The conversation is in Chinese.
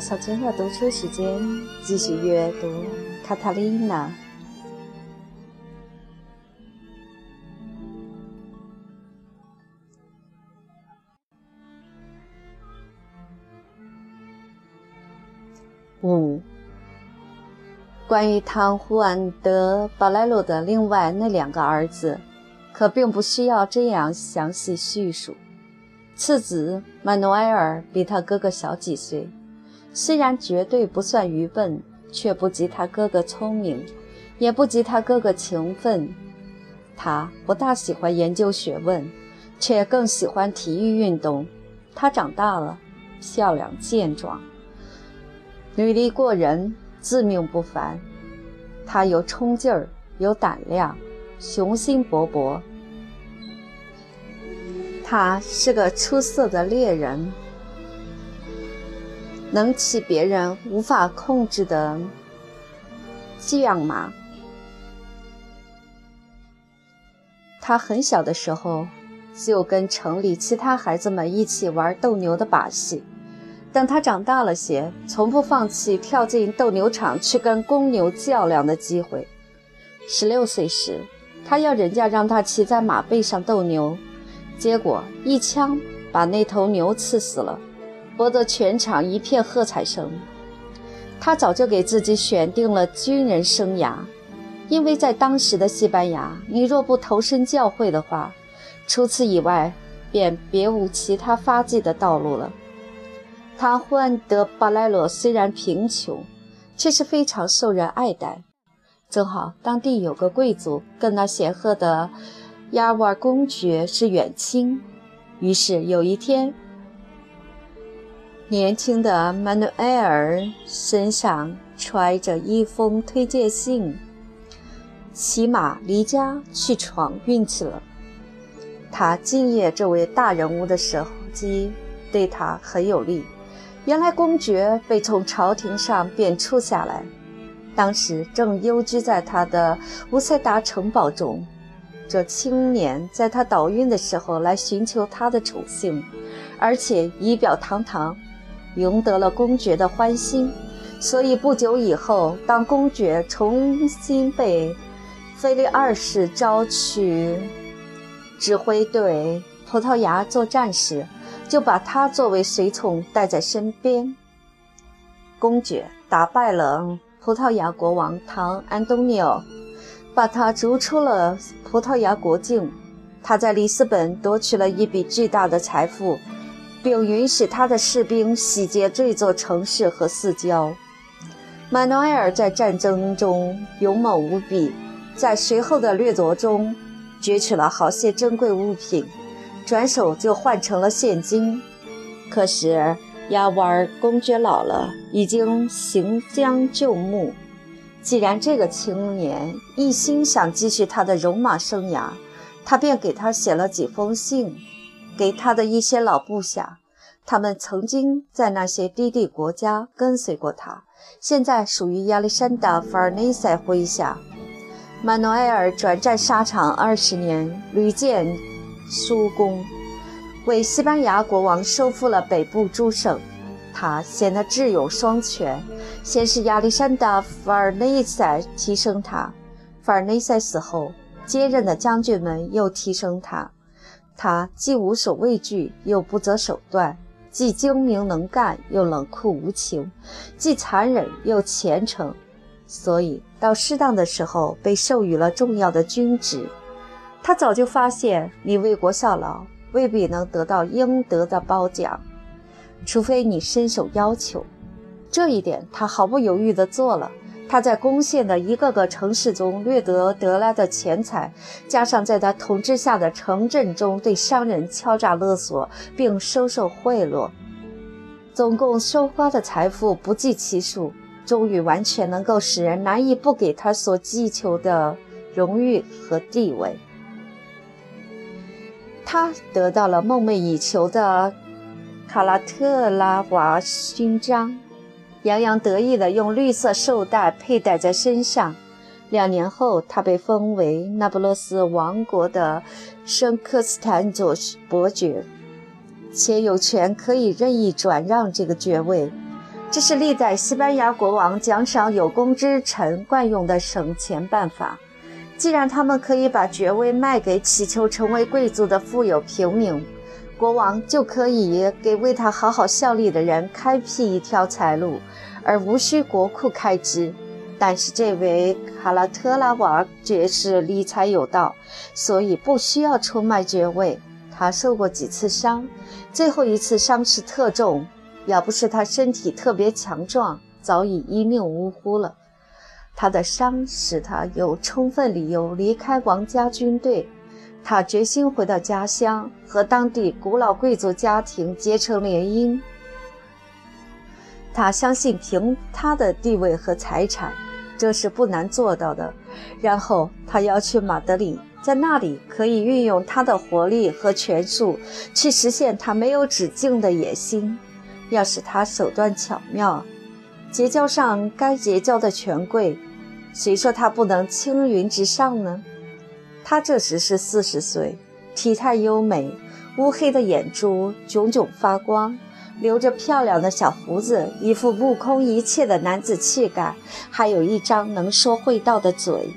小娟的读书时间，继续阅读《卡塔琳娜》。五，关于汤胡安德·巴莱罗的另外那两个儿子，可并不需要这样详细叙述。次子曼努埃尔比他哥哥小几岁，虽然绝对不算愚笨，却不及他哥哥聪明，也不及他哥哥勤奋。他不大喜欢研究学问，却更喜欢体育运动。他长大了，漂亮健壮。履历过人，自命不凡。他有冲劲儿，有胆量，雄心勃勃。他是个出色的猎人，能骑别人无法控制的将马。他很小的时候就跟城里其他孩子们一起玩斗牛的把戏。等他长大了些，从不放弃跳进斗牛场去跟公牛较量的机会。十六岁时，他要人家让他骑在马背上斗牛，结果一枪把那头牛刺死了，博得全场一片喝彩声。他早就给自己选定了军人生涯，因为在当时的西班牙，你若不投身教会的话，除此以外便别无其他发迹的道路了。他胡安德·巴莱罗虽然贫穷，却是非常受人爱戴。正好当地有个贵族跟那显赫的亚瓦尔公爵是远亲，于是有一天，年轻的曼努埃尔身上揣着一封推荐信，骑马离家去闯运气了。他敬业这位大人物的时机对他很有利。原来公爵被从朝廷上贬黜下来，当时正幽居在他的乌塞达城堡中。这青年在他倒运的时候来寻求他的宠幸，而且仪表堂堂，赢得了公爵的欢心。所以不久以后，当公爵重新被菲利二世招去指挥对葡萄牙作战时，就把他作为随从带在身边。公爵打败了葡萄牙国王唐安东尼奥，把他逐出了葡萄牙国境。他在里斯本夺取了一笔巨大的财富，并允许他的士兵洗劫这座城市和四郊。马努埃尔在战争中勇猛无比，在随后的掠夺中攫取了好些珍贵物品。转手就换成了现金，可是亚瓦尔公爵老了，已经行将就木。既然这个青年一心想继续他的戎马生涯，他便给他写了几封信，给他的一些老部下，他们曾经在那些低地国家跟随过他，现在属于亚历山大·法尔内塞麾下。曼努埃尔转战沙场二十年，屡建。苏公为西班牙国王收复了北部诸省，他显得智勇双全。先是亚历山大·法尔内塞提升他，法尔内塞死后，接任的将军们又提升他。他既无所畏惧，又不择手段；既精明能干，又冷酷无情；既残忍，又虔诚。所以到适当的时候，被授予了重要的军职。他早就发现，你为国效劳未必能得到应得的褒奖，除非你伸手要求。这一点他毫不犹豫地做了。他在攻陷的一个个城市中掠得得来的钱财，加上在他统治下的城镇中对商人敲诈勒索并收受贿赂，总共收刮的财富不计其数，终于完全能够使人难以不给他所祈求的荣誉和地位。他得到了梦寐以求的卡拉特拉瓦勋章，洋洋得意地用绿色绶带佩戴在身上。两年后，他被封为那不勒斯王国的圣克斯坦佐伯爵，且有权可以任意转让这个爵位。这是历代西班牙国王奖赏有功之臣惯用的省钱办法。既然他们可以把爵位卖给祈求成为贵族的富有平民，国王就可以给为他好好效力的人开辟一条财路，而无需国库开支。但是这位卡拉特拉瓦爵士理财有道，所以不需要出卖爵位。他受过几次伤，最后一次伤势特重，要不是他身体特别强壮，早已一命呜呼了。他的伤使他有充分理由离开王家军队，他决心回到家乡，和当地古老贵族家庭结成联姻。他相信凭他的地位和财产，这是不难做到的。然后他要去马德里，在那里可以运用他的活力和权术，去实现他没有止境的野心。要是他手段巧妙，结交上该结交的权贵。谁说他不能青云直上呢？他这时是四十岁，体态优美，乌黑的眼珠炯炯发光，留着漂亮的小胡子，一副目空一切的男子气概，还有一张能说会道的嘴。